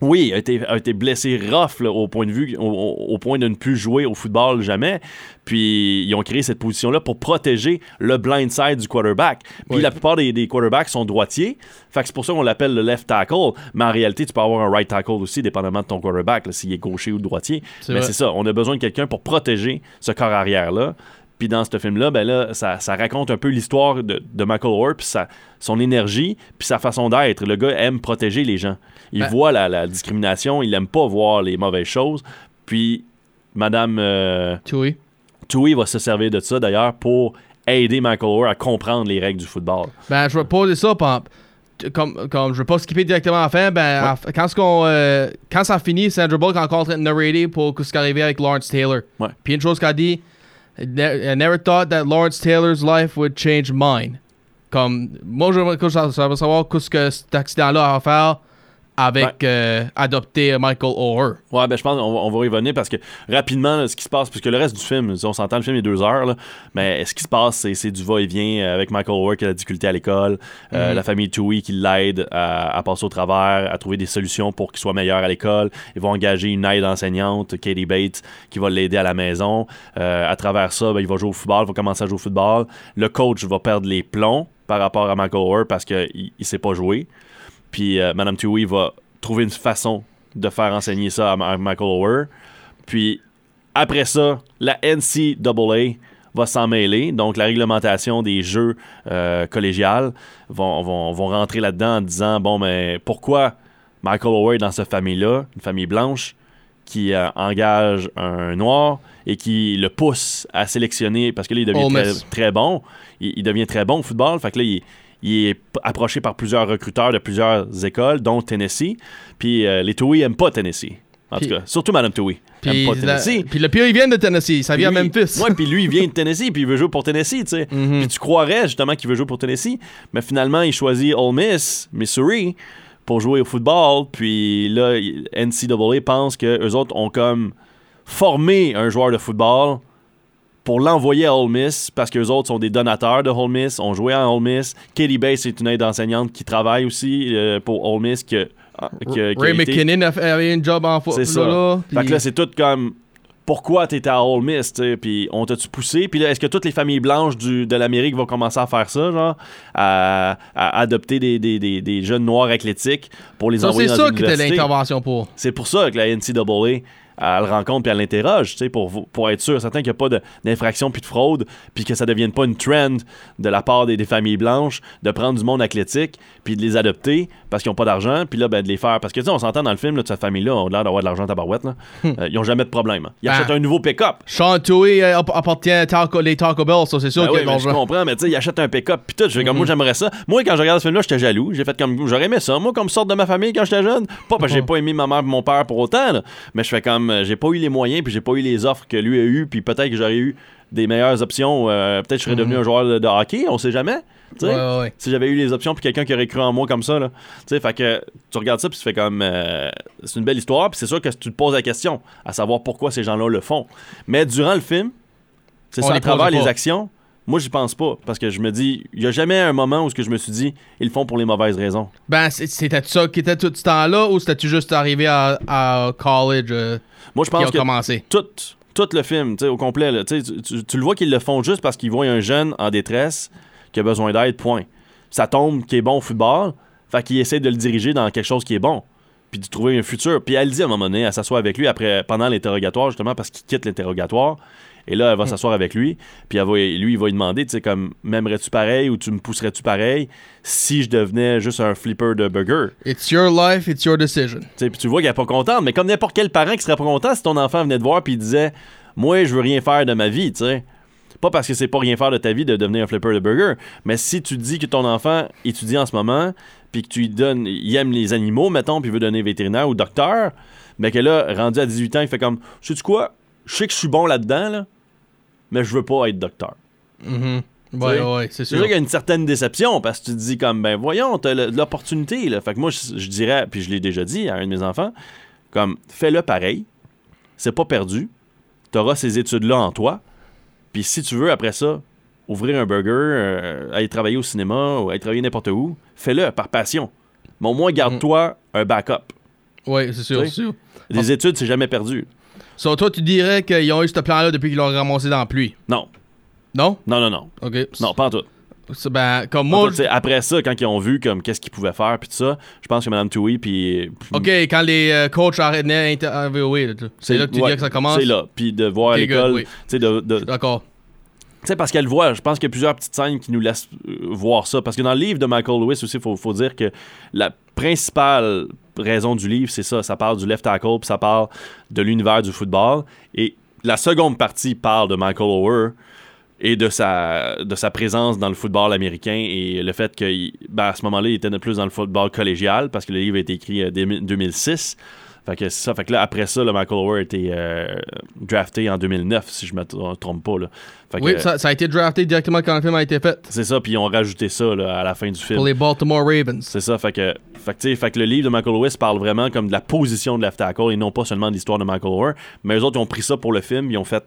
Oui, a été, a été blessé rough là, au point de vue, au, point de ne plus jouer au football jamais. Puis ils ont créé cette position-là pour protéger le blind side du quarterback. Puis
Oui.
la plupart des, des quarterbacks sont droitiers. Fait que c'est pour ça qu'on l'appelle le left tackle. Mais en réalité, tu peux avoir un right tackle aussi, dépendamment de ton quarterback, s'il est gaucher ou droitier. Mais c'est ça, on a besoin de quelqu'un pour protéger ce corps arrière-là. Puis dans ce film-là, ben là, ça, ça raconte un peu l'histoire de, de Michael Orr, puis son énergie, puis sa façon d'être. Le gars aime protéger les gens. Il
Ben-
voit la, la discrimination, il aime pas voir les mauvaises choses. Puis Madame euh,
Tui.
Tui va se servir de ça d'ailleurs pour aider Michael Orr à comprendre les règles du football.
Ben, je vais poser ça Comme, comme je vais pas skipper directement à la fin, ben, en- quand, ce qu'on, euh, quand ça finit, Sandra Bullock est encore en train de narrater pour ce qui est arrivé avec Lawrence Taylor.
Ouais.
Puis une chose qu'elle dit, I ne- I never thought that Lawrence Taylor's life would change mine. Comme, moi, je veux savoir qu'est-ce que cet accident-là a à avec euh, adopter Michael O'Hare.
Ouais, ben je pense qu'on va, on va y revenir parce que rapidement, là, ce qui se passe, puisque le reste du film, on s'entend, le film est deux heures, là, mais ce qui se passe, c'est, du va-et-vient euh, avec Michael O'Hare qui a la difficulté à l'école, euh,
Mhm.
la famille Tui qui l'aide à, à passer au travers, à trouver des solutions pour qu'il soit meilleur à l'école. Ils vont engager une aide enseignante, Katie Bates, qui va l'aider à la maison. Euh, à travers ça, ben, il va jouer au football, il va commencer à jouer au football. Le coach va perdre les plombs par rapport à Michael O'Hare parce qu'il ne sait pas jouer. Puis euh, Madame Tui va trouver une façon de faire enseigner ça à, Michael O'Hare. Puis après ça, la NCAA va s'en mêler. Donc la réglementation des jeux euh, collégiales vont, vont, vont rentrer là-dedans en disant bon, mais pourquoi Michael O'Hare est dans cette famille-là, une famille blanche, qui euh, engage un noir et qui le pousse à sélectionner parce que là, il devient très bon. Il, il devient très bon au football. Fait que là, il, il est approché par plusieurs recruteurs de plusieurs écoles, dont Tennessee. Puis euh, les Tui n'aiment pas Tennessee. En
Puis-
tout cas, surtout Madame Tui.
Puis,
pas
la-
Tennessee.
puis le pire, il vient de Tennessee. Ça vient à Memphis.
Ouais, puis lui, il vient de (laughs) Tennessee, puis il veut jouer pour Tennessee, tu sais.
Mhm.
Puis tu croirais justement qu'il veut jouer pour Tennessee, mais finalement, il choisit Ole Miss, Missouri, pour jouer au football. Puis là, NCAA pense que eux autres ont comme formé un joueur de football pour l'envoyer à Ole Miss parce qu'eux autres sont des donateurs de Ole Miss, ont joué à Ole Miss. Katie Bates est une aide enseignante qui travaille aussi euh, pour Ole Miss. Que,
Ray McKinnon a fait- avait une job en
c'est
football.
ça.
Là,
Fait que là, c'est tout comme pourquoi t'étais à Ole Miss, puis on t'a-tu poussé, puis là, est-ce que toutes les familles blanches du, de l'Amérique vont commencer à faire ça, genre, à, à adopter des, des, des, des jeunes noirs athlétiques pour les
Ça,
envoyer
c'est
dans
ça
les
que t'as l'intervention pour.
C'est pour ça que la NCAA, elle le rencontre puis elle l'interroge, tu sais, pour, pour être sûr, certain qu'il n'y a pas d'infraction puis de fraude, puis que ça ne devienne pas une trend de la part des, des familles blanches de prendre du monde athlétique puis de les adopter parce qu'ils n'ont pas d'argent, puis là, ben, de les faire. Parce que, tu sais, on s'entend dans le film, là, de cette famille-là, on a l'air d'avoir de l'argent à tabarouette, là. Euh, ils n'ont jamais de problème. Ils
Ben.
achètent un nouveau pick-up.
Sean Tui euh, app- appartient à Taco, les Taco Bell, ça c'est sûr
Ben oui, mais je comprends, mais tu sais, ils achètent un pick-up puis tout. Je fais comme moi, j'aimerais ça. Moi, quand je regarde ce film-là, j'étais jaloux. J'ai fait comme j'aurais aimé ça. Moi, comme sorte de ma famille quand j'étais jeune. Pas parce que j'ai
Mhm.
pas aimé ma mère et mon père pour autant, là. mais je fais comme euh, j'ai pas eu les moyens puis j'ai pas eu les offres que lui a eu puis peut-être que j'aurais eu des meilleures options. euh, peut-être que je serais devenu
Mhm.
un joueur de, de hockey, on sait jamais. tu sais.
Ouais, ouais, ouais.
Si j'avais eu les options puis quelqu'un qui aurait cru en moi comme ça, là. Tu sais, fait que tu regardes ça puis tu fais comme euh, c'est une belle histoire puis c'est sûr que tu te poses la question à savoir pourquoi ces gens-là le font. Mais durant le film, c'est ça, à travers les actions, moi, j'y pense pas. Parce que je me dis, il y a jamais un moment où ce que je me suis dit, ils le font pour les mauvaises raisons.
Ben, c'était ça qui était tout ce temps-là ou c'était-tu juste arrivé à, à college euh,
Moi, je pense que
commencé?
tout, tout le film, tu sais, au complet, là, tu, le vois qu'ils le font juste parce qu'ils voient un jeune en détresse qui a besoin d'aide, point. Ça tombe qui est bon au football, fait qu'il essaie de le diriger dans quelque chose qui est bon. Puis de trouver un futur. Puis elle dit à un moment donné, elle s'assoit avec lui après, pendant l'interrogatoire, justement, parce qu'il quitte l'interrogatoire. Et là, elle va s'asseoir avec lui. Puis elle va- lui, il va lui demander, tu sais, comme, m'aimerais-tu pareil ou tu me pousserais-tu pareil si je devenais juste un flipper de burger?
It's your life, it's your decision.
Tu Puis tu vois qu'elle est pas contente, mais comme n'importe quel parent qui serait pas content si ton enfant venait te voir puis il disait Moi, je veux rien faire de ma vie, tu sais. Pas parce que c'est pas rien faire de ta vie de devenir un flipper de burger, mais si tu dis que ton enfant étudie en ce moment, puis que tu lui donnes, il aime les animaux, mettons, puis il veut donner vétérinaire ou docteur, mais que là, rendu à 18 ans, il fait comme, sais-tu quoi, je sais que je suis bon là-dedans, là, mais je veux pas être docteur.
Mhm.
Tu
Ouais, ouais, c'est sûr.
sûr qu'il y a une certaine déception parce que tu te dis comme ben voyons, t'as l'opportunité là. Fait que moi je, je dirais puis je l'ai déjà dit à un de mes enfants comme fais-le pareil. C'est pas perdu. T'auras ces études là en toi. Puis si tu veux après ça ouvrir un burger, euh, aller travailler au cinéma ou aller travailler n'importe où, fais-le par passion. Mais au moins garde-toi un backup.
Ouais, c'est sûr, sûr.
Les études c'est jamais perdu.
So, toi, tu dirais qu'ils ont eu ce plan-là depuis qu'ils l'ont ramassé dans la pluie?
Non.
Non?
Non non non.
OK.
Non, pas en tout.
Ben, comme moi...
tout. Après ça quand ils ont vu comme qu'est-ce qu'ils pouvaient faire puis tout ça, je pense que Mme Tui puis
OK, quand les euh, coachs arrêtaient d'interviewer, là, c'est là que tu
ouais,
dis que ça commence?
C'est là. Puis de voir l'école.
oui.
Tu sais, de. de-
D'accord.
tu sais, parce qu'elle voit, je pense qu'il y a plusieurs petites scènes qui nous laissent euh, voir ça. Parce que dans le livre de Michael Lewis aussi, il faut, faut dire que la principale raison du livre, c'est ça. Ça parle du left tackle, puis ça parle de l'univers du football. Et la seconde partie parle de Michael Ower et de sa, de sa présence dans le football américain et le fait qu'à ben, ce moment-là, il était plus dans le football collégial parce que le livre a été écrit en 2006. Fait que c'est ça. Fait que là, après ça, le Michael Ower a été euh, drafté en 2009, si je me tr- trompe pas. Là. Fait que,
Oui, ça, ça a été drafté directement quand le film a été fait.
c'est ça, puis ils ont rajouté ça là, à la fin du film.
Pour les Baltimore Ravens.
C'est ça, fait que, fait, que, tu sais, fait que le livre de Michael Lewis parle vraiment comme de la position de left tackle et non pas seulement de l'histoire de Michael Ower. Mais eux autres, ils ont pris ça pour le film, ils ont fait.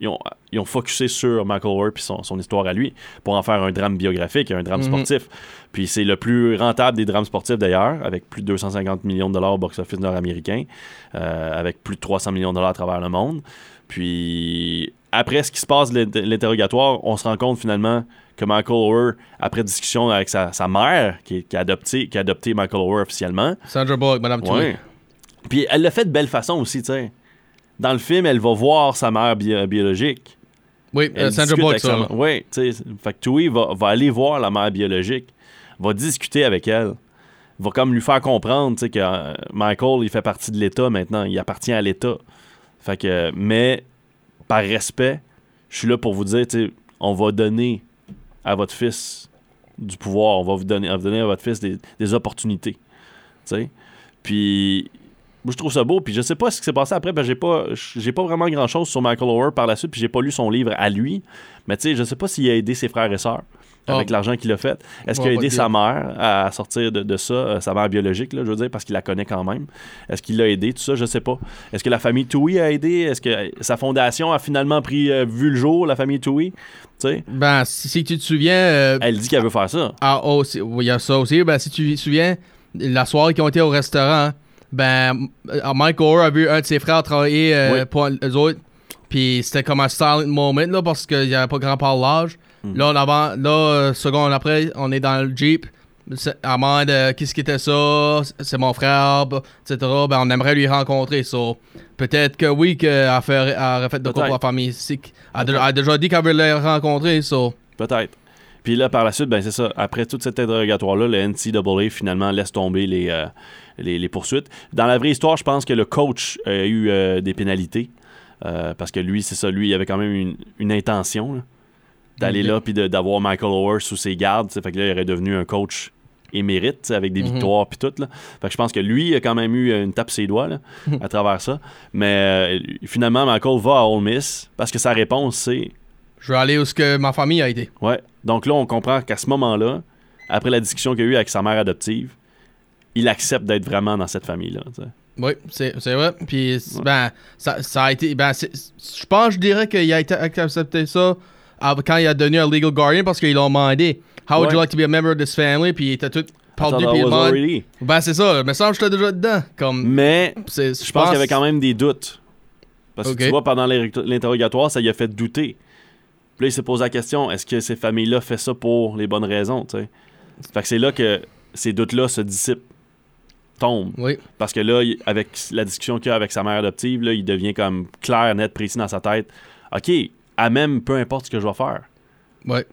Ils ont, ils ont focusé sur Michael Ower puis son, son histoire à lui pour en faire un drame biographique, un drame
Mhm.
sportif. Puis c'est le plus rentable des drames sportifs d'ailleurs, avec plus de 250 millions de dollars au box-office nord-américain, euh, avec plus de 300 millions de dollars à travers le monde. Puis après ce qui se passe l'interrogatoire, on se rend compte finalement que Michael Ower, après discussion avec sa, sa mère, qui, qui a adopté, qui a adopté Michael Ower officiellement,
Sandra Bullock, Madame.
Ouais. Puis elle l'a fait de belle façon aussi, tu sais. Dans le film, elle va voir sa mère bio- biologique.
Oui,
Elle
euh, Sandra Bullock,
sa
ça.
Oui, tu sais. Fait que Tui va, va aller voir la mère biologique, va discuter avec elle, va comme lui faire comprendre, tu sais, que euh, Michael, il fait partie de l'État maintenant, il appartient à l'État. Fait que, mais par respect, je suis là pour vous dire, tu sais, on va donner à votre fils du pouvoir, on va vous donner, on va vous donner à votre fils des, des opportunités, tu sais. Puis moi, je trouve ça beau. Puis je sais pas ce qui s'est passé après. que j'ai pas, j'ai pas vraiment grand chose sur Michael Ower par la suite. Puis j'ai pas lu son livre à lui. Mais tu sais, je sais pas s'il a aidé ses frères et sœurs avec
Ah.
l'argent qu'il a fait. Est-ce qu'il a aidé sa mère à sortir de, de ça, euh, sa mère biologique, là, je veux dire, parce qu'il la connaît quand même? Est-ce qu'il l'a aidé, tout ça, je sais pas. Est-ce que la famille Tui a aidé? Est-ce que sa fondation a finalement pris euh, vu le jour, la famille Tui?
Ben, si, si tu te souviens... euh,
Elle dit qu'elle veut faire ça.
Ah, oh, il y a ça aussi. Ben, si tu te souviens, la soirée qu'ils ont été au restaurant, ben, euh, Mike Orr a vu un de ses frères travailler euh,
Oui.
pour eux autres. Puis c'était comme un silent moment, là, parce qu'il n'y avait pas grand parlage.
Hmm.
Là, on avant, là, euh, seconde après, on est dans le Jeep. À qu'est-ce qui était ça? C'est mon frère, etc. Ben, on aimerait lui rencontrer. So, peut-être que oui, qu'elle a fait, elle aurait fait de quoi pour la famille. Elle a a déjà dit qu'elle veut le rencontrer. So.
Peut-être. Puis là, par la suite, ben c'est ça. Après tout cet interrogatoire-là, le NCAA finalement laisse tomber les, euh, les, les poursuites. Dans la vraie histoire, je pense que le coach a eu euh, des pénalités. Euh, parce que lui, c'est ça, lui, il avait quand même une, une intention d'aller là puis d'avoir Michael Ower sous ses gardes. Fait que là, il aurait devenu un coach émérite avec des
Mhm.
victoires puis tout. Là. Fait que je pense que lui, il a quand même eu une tape ses doigts là, (laughs) à travers ça. Mais euh, finalement, Michael va à Ole Miss parce que sa réponse, c'est
Je vais aller où ce que ma famille a été.
Ouais. Donc là, on comprend qu'à ce moment-là, après la discussion qu'il a eu avec sa mère adoptive, il accepte d'être vraiment dans cette famille-là.
Oui, c'est vrai. Puis, ben, ça, ça a été. Ben, je pense, je dirais qu'il a été accepté ça quand il a devenu un legal guardian parce qu'ils l'ont demandé. How would you like to be a member of this family? Puis il était tout perdu. Puis il. Ben, c'est ça. Mais ça, j'étais déjà dedans. Comme.
Mais je pense qu'il y avait quand même des doutes. Parce que tu vois, pendant l'in- l'interrogatoire, ça lui a fait douter. Puis là, il s'est posé la question est-ce que ces familles-là font ça pour les bonnes raisons? Fait que c'est là que ces doutes-là se dissipent, tombent.
Oui.
Parce que là, avec la discussion qu'il a avec sa mère adoptive, là, il devient comme clair, net, précis dans sa tête. OK, à même peu importe ce que je vais faire.
Ouais.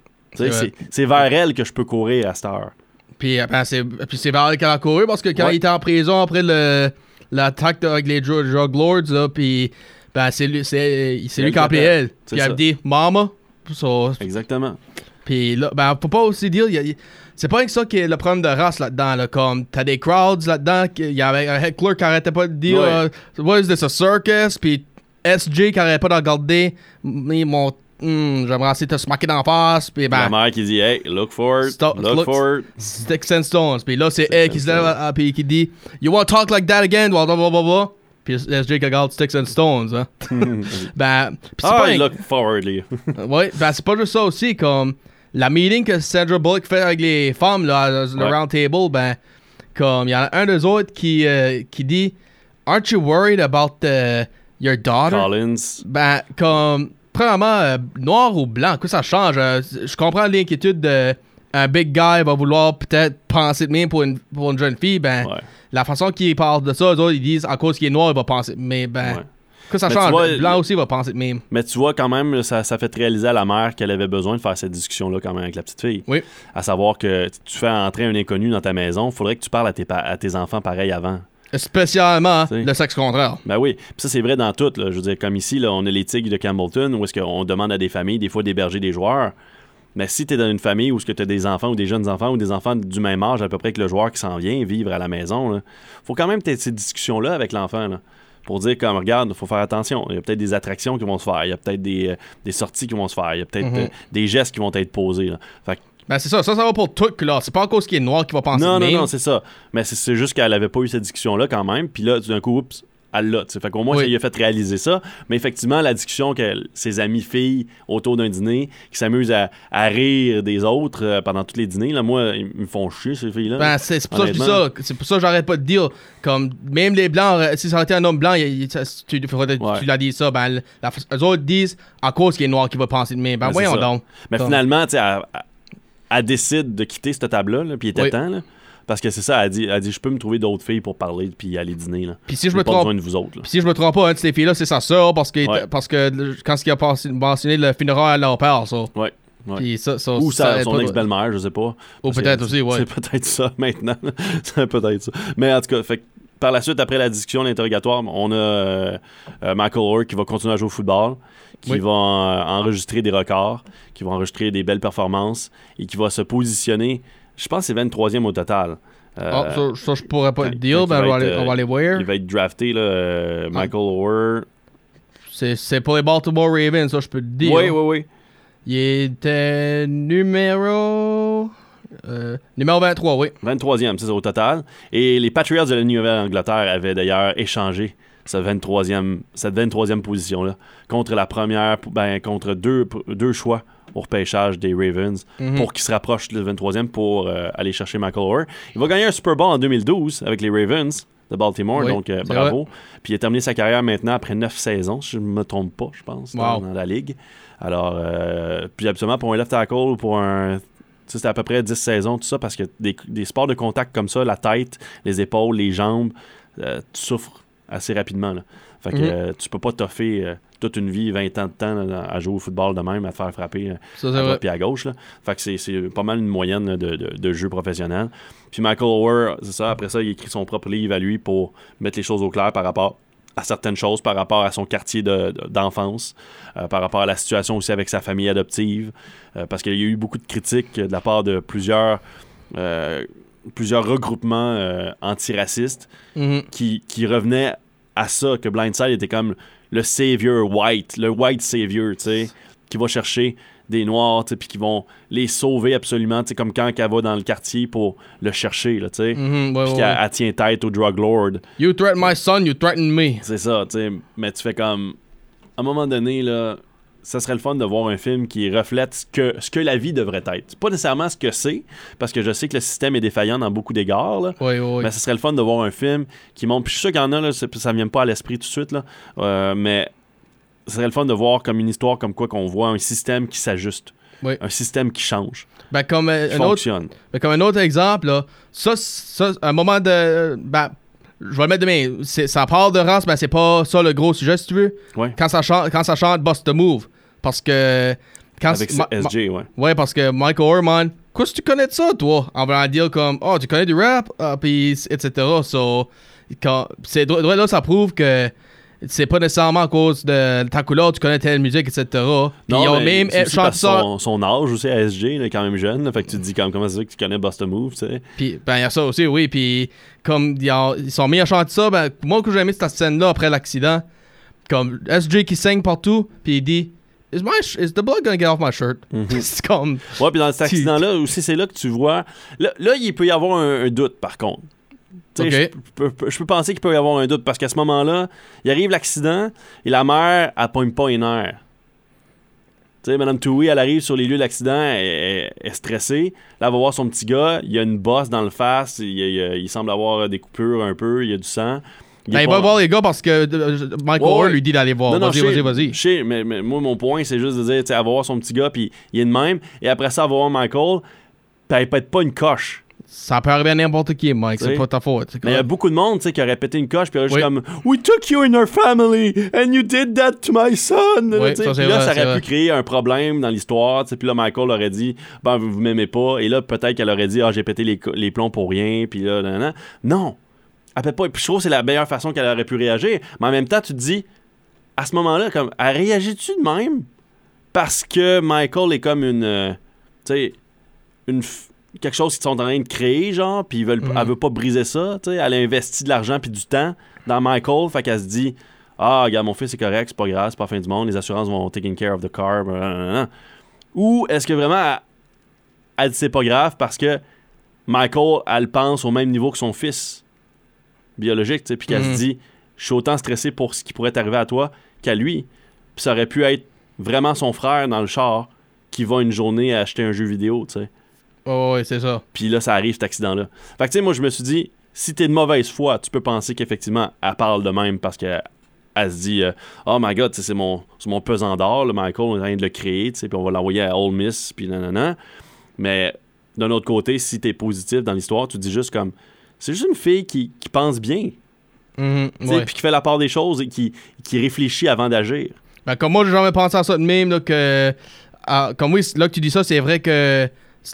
C'est
vers elle que je peux courir à cette heure.
Puis, euh, ben, c'est puis c'est vers elle qu'elle a couru parce que quand
Ouais.
il était en prison après le l'attaque avec les drug lords, là, puis ben, c'est lui, c'est, c'est lui qui a appelé elle. Puis elle a dit Mama, So,
Exactement.
Puis là, ben, faut pas aussi dire, y a- c'est pas que ça qui est le problème de race là-dedans. Là, comme t'as des crowds là-dedans, il y avait un head clerk qui arrêtait pas de dire,
Ouais.
euh, What is this, a circus? Puis SJ qui arrêtait pas de regarder, mais mon, hmm, j'aimerais essayer de te smacker d'en face. Puis
La
ben,
mère qui dit Hey, look for it,
Stop-
look,
look-
for it.
Sticks and Stones. Puis là, c'est elle qui se lève puis qui dit, You want to talk like that again? Blah, blah, blah, blah, blah. Puis SJ regarde Sticks and Stones. Hein. (laughs) (laughs) ben, c'est
Ah,
pas un-
look forwardly. (laughs)
Ouais, ben c'est pas juste ça aussi, comme la meeting que Sandra Bullock fait avec les femmes, là, le
Ouais.
round table, ben, comme il y en a un des autres qui, euh, qui dit Aren't you worried about uh, your daughter?
Collins.
Ben, comme, premièrement, euh, noir ou blanc, quoi ça change? Euh, je comprends l'inquiétude de un big guy va vouloir peut-être penser de même pour une, pour une jeune fille, ben,
Ouais.
la façon qu'ils parlent de ça, eux autres, ils disent à cause qu'il est noir, il va penser, mais ben,
Ouais.
quoi ça
Mais
change?
vois,
blanc aussi va penser de même.
Mais tu vois, quand même, ça, ça fait réaliser à la mère qu'elle avait besoin de faire cette discussion-là quand même avec la petite fille.
Oui.
À savoir que tu fais entrer un inconnu dans ta maison, faudrait que tu parles à tes, à tes enfants pareil avant.
Spécialement
T'sais.
le sexe contraire.
Ben oui, Puis ça c'est vrai dans tout. Là. Je veux dire, comme ici, là, on a les Tigres de Campbellton, où est-ce qu'on demande à des familles des fois d'héberger des joueurs. Mais si tu es dans une famille où tu as des enfants ou des jeunes enfants ou des enfants du même âge à peu près que le joueur qui s'en vient vivre à la maison, là, faut quand même peut-être cette discussion-là avec l'enfant. là, Pour dire comme regarde, il faut faire attention. Il y a peut-être des attractions qui vont se faire, il y a peut-être des, euh, des sorties qui vont se faire, il y a peut-être
Mhm.
euh, des gestes qui vont être posés. là. Fait que
Ben c'est ça, ça, ça va pour tout, là. C'est pas à cause qu'il est noir qu'il va penser
non, non,
même.
non, c'est ça. Mais c'est- juste qu'elle avait pas eu cette discussion-là quand même. Puis là, d'un coup, oups, elle l'a. Fait qu'au moins,
Oui.
ça lui a fait réaliser ça. Mais effectivement, la discussion que ses amies filles autour d'un dîner qui s'amusent à, à rire des autres euh, pendant tous les dîners, là, moi, ils me font chier, ces filles-là.
Ben, c'est pour ça que je dis
Honnêtement.
ça. C'est pour ça que j'arrête pas de dire. Comme, même les blancs, euh, si ça aurait été un homme blanc, il- il- ça- tu,
Ouais.
tu l'as dit ça. Ben, la, eux autres disent à cause qu'il est noir qu'il va penser de même. Ben,
Ben,
voyons donc.
Mais finalement, tu sais, elle, décide de quitter cette table-là, là, puis il était
Oui.
temps, là. Parce que c'est ça, elle dit, elle dit Je peux me trouver d'autres filles pour parler puis aller dîner. Là.
Puis si je me
pas
trompe-
besoin de vous autres. là.
Puis si je me trompe pas, ces filles-là, c'est sa sœur parce que,
Ouais.
parce que quand il a passé- mentionné le funérail à leur père, ça.
Ouais. ouais.
Puis ça, ça,
Ou
ça
son ex-belle-mère, je sais pas.
Ou peut-être aussi, ouais.
C'est peut-être ça (laughs) maintenant. c'est peut-être ça. Mais en tout cas, fait par la suite, après la discussion, l'interrogatoire, on a euh, euh, Michael Orr qui va continuer à jouer au football, qui
Oui.
va euh, enregistrer des records, qui va enregistrer des belles performances et qui va se positionner, je pense que c'est 23e au total. Euh,
Ah, ça, ça, je pourrais pas le dire.
il
on
va
aller,
euh,
on va aller voir.
Il va être drafté, là, euh, Michael Orr.
C'est pour les Baltimore Ravens, ça, je peux te dire.
Oui, oui, oui.
Il était numéro. euh, numéro 23, oui.
23e, c'est ça au total. Et les Patriots de la Nouvelle-Angleterre avaient d'ailleurs échangé ce 23e, cette 23e position-là contre la première, ben, contre deux, deux choix au repêchage des Ravens
Mhm.
pour qu'ils se rapprochent du 23e pour euh, aller chercher Michael Orr. Il va gagner un Super Bowl en 2012 avec les Ravens de Baltimore,
Oui,
donc euh,
c'est
bravo. Puis il a terminé sa carrière maintenant après 9 saisons, si je ne me trompe pas, je pense, dans,
Wow.
dans la ligue. Alors, euh, puis absolument pour un left tackle ou pour un c'était à peu près 10 saisons, tout ça, parce que des, des sports de contact comme ça, la tête, les épaules, les jambes, euh, tu souffres assez rapidement. Là. Fait que
Mhm.
euh, tu peux pas toffer euh, toute une vie, 20 ans de temps là, à jouer au football de même, à te faire frapper euh,
Ça,
à droite puis à gauche. Là. Fait que c'est, pas mal une moyenne là, de, de, de jeu professionnel. Puis Michael Ower, c'est ça, après ça, il écrit son propre livre à lui pour mettre les choses au clair par rapport à certaines choses, par rapport à son quartier de- de- d'enfance, euh, par rapport à la situation aussi avec sa famille adoptive, parce qu'il y a eu beaucoup de critiques de la part de plusieurs, plusieurs regroupements euh, antiracistes
Mhm.
qui, qui revenaient à ça, que Blindside était comme le savior white, le white savior, tu sais, qui va chercher des noirs, tu sais, puis qui vont les sauver absolument, tu sais, comme quand elle va dans le quartier pour le chercher, là, tu sais,
Mhm, ouais,
puis
ouais,
qu'elle
ouais.
elle tient tête au drug lord.
You threaten my son, you threaten me.
C'est ça, tu sais. Mais tu fais comme. À un moment donné, là, ça serait le fun de voir un film qui reflète ce que, ce que la vie devrait être. Pas nécessairement ce que c'est, parce que je sais que le système est défaillant dans beaucoup d'égards, là.
Oui, oui, oui.
Mais ce serait le fun de voir un film qui montre. Puis je suis sûr qu'il y en a, là, ça ne vient pas à l'esprit tout de suite, là. Euh, mais ce serait le fun de voir comme une histoire comme quoi qu'on voit un système qui s'ajuste.
Oui.
Un système qui change,
Ben, comme, euh,
qui
un autre,
fonctionne.
ben, comme un autre exemple, là, ça, ça, un moment de. Ben, je vais le mettre demain. Ça parle de race, mais c'est pas ça le gros sujet, si tu veux. Quand ça chante, quand ça chante Bust the Move. Parce que. Quand
Avec SJ, ouais.
Ouais, parce que Michael Orman, qu'est-ce que tu connais de ça, toi? En voulant dire comme, oh, tu connais du rap, Ah, puis etc. So, quand, c'est, là, ça prouve que c'est pas nécessairement à cause de ta couleur, tu connais telle musique, etc. Puis ils ont même.
Son, son âge aussi à SG, il est quand même jeune. fait que tu te dis comme, comment c'est que tu connais Bust a Move, tu sais?
Puis, ben, il y a ça aussi, oui. Puis, comme ils, ont- ils sont mis à chanter ça, ben, moi, que j'ai aimé cette scène-là après l'accident, comme SJ qui saigne partout, puis il dit Is, my sh- is the blood gonna get off my shirt? (laughs) c'est comme.
Ouais, puis dans cet accident-là aussi, c'est là que tu vois. Là, là, il peut y avoir un, un doute, par contre. Je, peux, je peux penser qu'il peut y avoir un doute parce qu'à ce moment-là, il arrive l'accident et la mère, elle pogne pas une heure. Tu sais, Mme Toohey, elle arrive sur les lieux de l'accident, elle, est stressée. Là, elle va voir son petit gars, il y a une bosse dans le face, il, il- il- il semble avoir des coupures un peu, il y a du sang. Est
Ben, il
pas-
va voir les gars parce que euh, Michael
Ouais,
lui dit d'aller voir.
Non, non,
Vas-y, vas-y, vas-y.
Je sais, mais, mais moi, mon point, c'est juste de dire, tu sais, elle va voir son petit gars, puis il est de même, et après ça, elle va voir Michael, puis elle pète pas une coche.
Ça peut arriver à n'importe qui, Mike. C'est pas ta faute.
Mais il y a beaucoup de monde, tu sais, qui aurait pété une coche, puis juste
Oui.
comme We took you in our family, and you did that to my son.
Oui, ça,
puis là,
vrai,
ça aurait
vrai.
pu créer un problème dans l'histoire, tu sais, puis là, Michael aurait dit Ben, vous, vous m'aimez pas, et là, peut-être qu'elle aurait dit Ah, j'ai pété les, plombs pour rien, puis là, nan, nan. Non, elle pète pas. Puis je trouve que c'est la meilleure façon qu'elle aurait pu réagir, mais en même temps, tu te dis À ce moment-là, comme, elle réagit-tu de même? Parce que Michael est comme une. euh, tu sais, une. quelque chose qu'ils sont en train de créer, genre, puis ils veulent,
Mhm.
elle veut pas briser ça, tu sais. Elle a investi de l'argent puis du temps dans Michael, fait qu'elle se dit Ah, regarde, mon fils, c'est correct, c'est pas grave, c'est pas la fin du monde, les assurances vont taking care of the car, blablabla. Ou est-ce que vraiment elle, elle dit c'est pas grave parce que Michael, elle pense au même niveau que son fils biologique, tu sais, puis qu'elle se dit Je suis autant stressé pour ce qui pourrait arriver à toi qu'à lui. Puis ça aurait pu être vraiment son frère dans le char qui va une journée acheter un jeu vidéo, tu sais.
Oh, ouais, c'est ça.
Puis là, ça arrive, cet accident-là. Fait que, tu sais, moi, je me suis dit, si t'es de mauvaise foi, tu peux penser qu'effectivement, elle parle de même parce qu'elle elle se dit, euh, oh my god, tu sais, c'est mon, c'est mon pesant d'or, Michael, on est en train de le créer, tu sais, puis on va l'envoyer à Ole Miss, puis nanana. Mais d'un autre côté, si t'es positif dans l'histoire, tu dis juste comme, c'est juste une fille qui, qui pense bien,
Mhm, ouais.
puis qui fait la part des choses et qui, qui réfléchit avant d'agir.
Ben, comme moi, j'ai jamais pensé à ça de même, là, que. comme oui, là que tu dis ça, c'est vrai que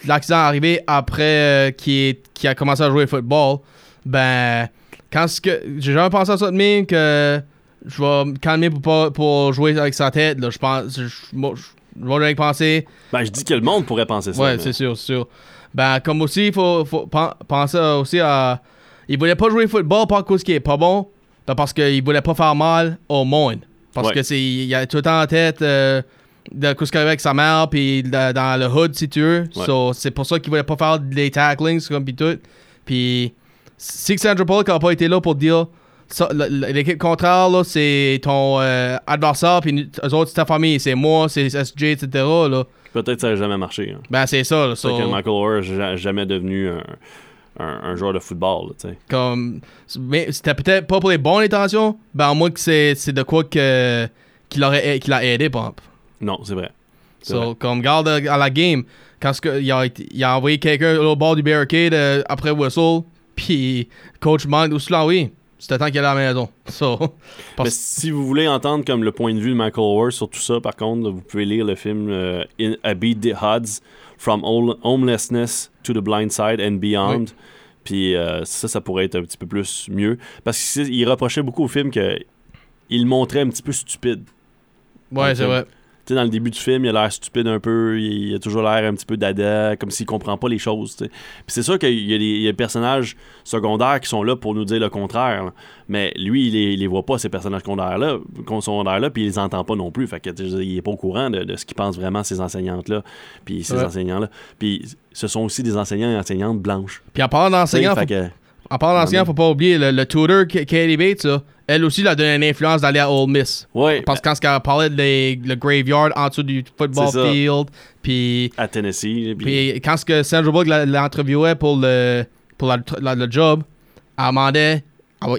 l'accident est arrivé après euh, qu'il a commencé à jouer au football. Ben, quand ce que. J'ai jamais pensé à ça de même, que je vais me calmer pour, pas, pour jouer avec sa tête, là. Je pense. Je, moi, je- je vais rien penser.
Ben, je dis que le monde pourrait penser ça.
Ouais, c'est sûr, c'est sûr. Ben, comme aussi, il faut, faut pen- penser aussi à. Il voulait pas jouer au football pas à cause qu'il est pas bon, ben parce qu'il voulait pas faire mal au monde. Parce
Ouais.
que c'est. Il a tout le temps en tête euh, de avait avec sa mère, puis dans le hood, si tu veux.
Ouais.
So, c'est pour ça qu'il voulait pas faire des tacklings, comme pis tout. Puis, si Sandra Bullock a pas été là pour dire. L'équipe contraire, là, c'est ton euh, adversaire, puis eux autres, c'est ta famille, c'est moi, c'est SJ, etc. Là.
Peut-être que ça n'a jamais marché. hein.
Ben, c'est ça. So-
que Michael Oher n'est jamais devenu un, un- un joueur de football. là,
comme mais c'était peut-être pas pour les bonnes intentions ben au moins que c'est c'est de quoi que qu'il aurait qu'il a aidé exemple.
Non, c'est vrai. C'est
so
vrai.
comme garde à la game quand que, il, a, été- il a envoyé quelqu'un au bord du barricade euh, après whistle puis coach Mike aussi là oui c'était temps qu'il allait à la maison so
Mais si vous voulez entendre comme le point de vue de Michael Oher sur tout ça, par contre, vous pouvez lire le film euh, In A Beat the Odds From Homelessness to the Blind Side and Beyond.
Oui.
Puis euh, ça, ça pourrait être un petit peu plus mieux. Parce qu'il reprochait beaucoup au film que il le montrait un petit peu stupide.
ouais c'est vrai
sais, dans le début du film, il a l'air stupide un peu, il, a toujours l'air un petit peu dada, comme s'il comprend pas les choses. Puis c'est sûr qu'il y, a des- personnages secondaires qui sont là pour nous dire le contraire. là. Mais lui, il les, il les voit pas, ces personnages secondaires-là, secondaires-là puis il les entend pas non plus. Fait que, il est pas au courant de, de ce qu'ils pensent vraiment, ces enseignantes-là, puis ces
Ouais.
enseignants-là. Puis ce sont aussi des enseignants et enseignantes blanches.
puis en parlant d'enseignants faut,
que-
en parlant d'enseignants faut pas oublier le, le tutor Katie Bates là, elle aussi l'a donné une influence d'aller à Ole Miss
Ouais,
Parce que quand elle parlait de le graveyard en dessous du football field, puis
à Tennessee. puis-
quand ce que Sandra Bullock l'a- l'interviewait pour le pour la- la- le job, elle demandait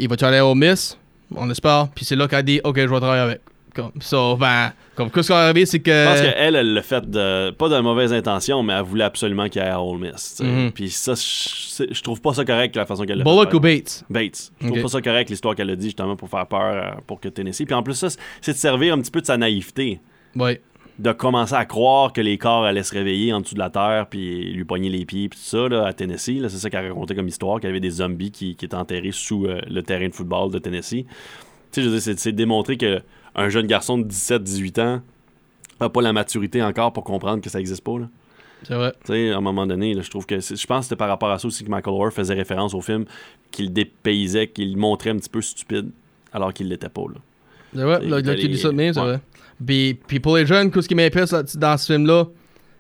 il va-tu aller au Miss? On espère. Puis c'est là qu'elle a dit Ok, je vais travailler avec. Comme, so, ben, comme, qu'est-ce qui est arrivé, c'est que.
Je pense qu'elle, elle l'a fait de, pas de mauvaise intention, mais elle voulait absolument qu'il aille à Ole Miss. tu.
Mhm.
Puis ça, je, trouve pas ça correct la façon qu'elle l'a
Bullock
fait.
ou Bates?
Bates. Je trouve pas ça correct l'histoire qu'elle a dit justement pour faire peur euh, pour que Tennessee. Puis en plus, ça, c'est de servir un petit peu de sa naïveté.
Ouais.
De commencer à croire que les corps allaient se réveiller en dessous de la terre puis lui pogner les pieds puis tout ça là, à Tennessee. là. C'est ça qu'elle racontait comme histoire, qu'il y avait des zombies qui, qui étaient enterrés sous euh, le terrain de football de Tennessee. sais, je veux dire, c'est- c'est démontrer que un jeune garçon de 17-18 ans n'a pas la maturité encore pour comprendre que ça existe pas. Là.
C'est vrai.
Tu sais, à un moment donné, là, je trouve que c'est- je pense que c'était par rapport à ça aussi que Michael Orr faisait référence au film, qu'il dépaysait, qu'il montrait un petit peu stupide, alors qu'il l'était pas. Là.
C'est vrai, là, là, dis ça de
les-
même, c'est
ouais.
vrai. Puis, puis pour les jeunes, qu'est-ce qui là, dans ce film-là,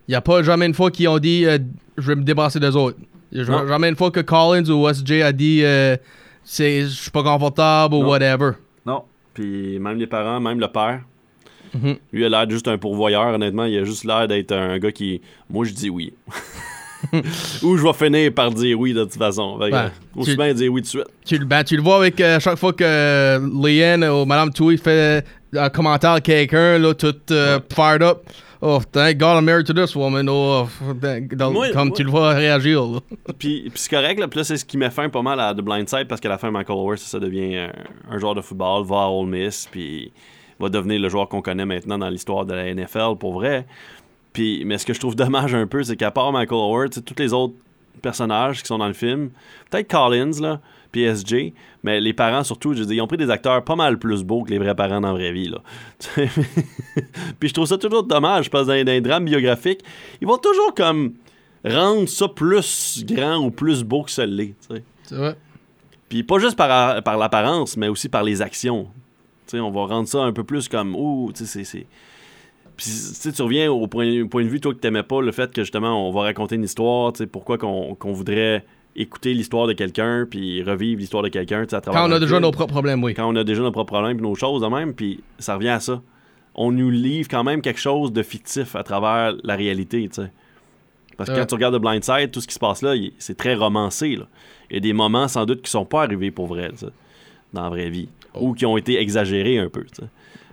il n'y a pas jamais une fois qu'ils ont dit euh, je vais me débarrasser des autres. Y a jamais une fois que Collins ou SJ a dit euh, c'est je suis pas confortable ou
Non.
whatever.
Non. Puis même les parents, même le père,
Mhm.
lui a l'air juste un pourvoyeur, honnêtement. Il a juste l'air d'être un gars qui. Moi, je dis oui. (laughs) Ou je vais finir par dire oui de toute façon. Fait
Ben,
aussi
tu-
bien dire oui tout de suite.
Tu, le- ben, tu le vois avec euh, chaque fois que euh, ou Madame Tui fait un commentaire à quelqu'un, là, tout euh, fired up. Oh, thank God I'm married to this woman. Oh, thank- dans-
Moi-
comme
moi-
tu le vois réagir. là. (laughs)
Puis, puis c'est correct, là. Puis là, c'est ce qui met fin pas mal à The Blind Side parce qu'à la fin, Michael Ower, ça, ça devient un, un joueur de football, va à Ole Miss, puis va devenir le joueur qu'on connaît maintenant dans l'histoire de la NFL pour vrai. Puis, mais ce que je trouve dommage un peu, c'est qu'à part Michael sais, tous les autres personnages qui sont dans le film, peut-être Collins, là, SJ, mais les parents surtout, je dire, ils ont pris des acteurs pas mal plus beaux que les vrais parents dans la vraie vie, là. (laughs) puis je trouve ça toujours dommage parce que dans, dans les drames biographiques, ils vont toujours comme rendre ça plus grand ou plus beau que ça l'est.
C'est vrai.
Puis pas juste par, par l'apparence, mais aussi par les actions. On va rendre ça un peu plus comme, ouh, tu sais, c'est-. Puis, tu reviens au point, point de vue, toi, que t'aimais pas, le fait que, justement, on va raconter une histoire, tu sais, pourquoi qu'on qu'on voudrait écouter l'histoire de quelqu'un, puis revivre l'histoire de quelqu'un,
Quand on a déjà nos propres problèmes, oui.
Quand on a déjà nos propres problèmes, puis nos choses de même, puis ça revient à ça. On nous livre quand même quelque chose de fictif à travers la réalité, tu sais. Parce que
Ouais.
quand tu regardes The Blind Side, tout ce qui se passe là, c'est très romancé. Là. Il y a des moments sans doute qui sont pas arrivés pour vrai, dans la vraie vie. Ou qui ont été exagérés un peu. tu sais.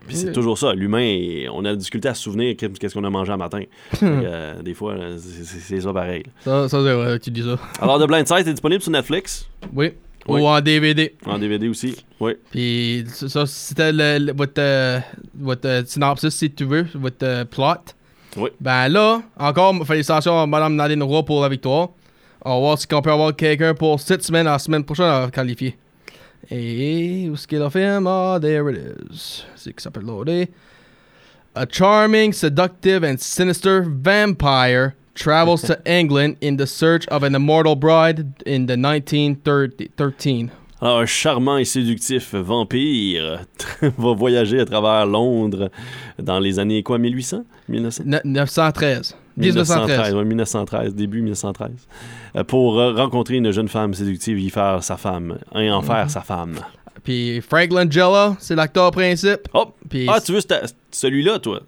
Puis c'est toujours ça. L'humain, on a la difficulté à se souvenir qu'est- qu'est-ce qu'on a mangé un matin. (laughs) Euh, des fois, là, c'est ça pareil.
Ça, ça c'est vrai, tu dis ça. (laughs)
Alors, The Blind Side est disponible sur Netflix?
Oui.
Oui.
Ou en DVD.
En DVD aussi. Oui.
Puis ça, c'était votre, euh, votre euh, synopsis, si tu veux, votre euh, plot.
Oui.
Ben là, encore, félicitations à Mme Nadine Roy pour la victoire. On va voir si on peut avoir quelqu'un pour cette semaine, la semaine prochaine à qualifier. Et où est-ce qu'il a fait? Ah, there it is. C'est que ça peut loader. A charming, seductive, and sinister vampire travels to (laughs) England in the search of an immortal bride in the 1913.
Alors, un charmant et séductif vampire (laughs) va voyager à travers Londres dans les années quoi, 1800 1900
Ne- 913.
1913,
1913.
ouais, 1913, début 1913, euh, pour euh, rencontrer une jeune femme séductive et y faire sa femme, et en faire
Mhm.
sa femme.
Puis Frank Langella, c'est l'acteur principe.
Oh!
Puis
Ah, tu veux celui-là, toi?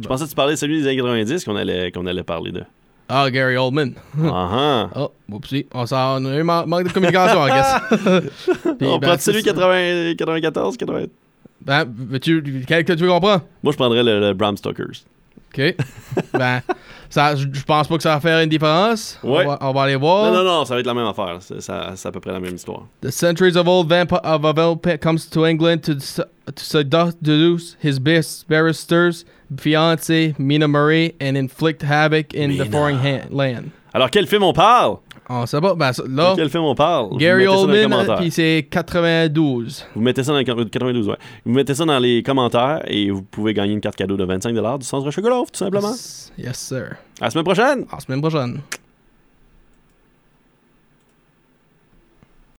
Je pensais que tu parlais de celui des années 90 qu'on allait, qu'on allait parler de.
Ah, Gary Oldman.
Ah ah. (laughs)
Oh, oupsie. On a eu man- manque de communication, I guess. (laughs) Puis,
On
ben,
prend celui
ça.
80 94, 80.
Ben, veux-tu, quel que tu veux comprendre?
Moi, je prendrais le, le Bram Stokers.
OK. ben, ça, je pense pas que ça va faire une différence.
Ouais.
On, va, on va aller voir.
Non, non, non, ça va être la même affaire. C'est ça- c'est à peu près la même histoire.
The centuries of old vampire of a vampire comes to England to, to seduce his best barrister's fiancée, Mina Murray, and inflict havoc in the
Mina.
foreign ha- land.
Alors, quel film on parle?
On sait pas. Ben, là,
De quel film on parle?
Gary Oldman,
commentaires.
puis c'est 92.
Vous mettez ça dans les com- 92, ouais. Vous mettez ça dans les commentaires et vous pouvez gagner une carte cadeau de 25 du centre Sugarloaf, tout simplement.
Yes, sir.
À la semaine prochaine!
À la semaine prochaine.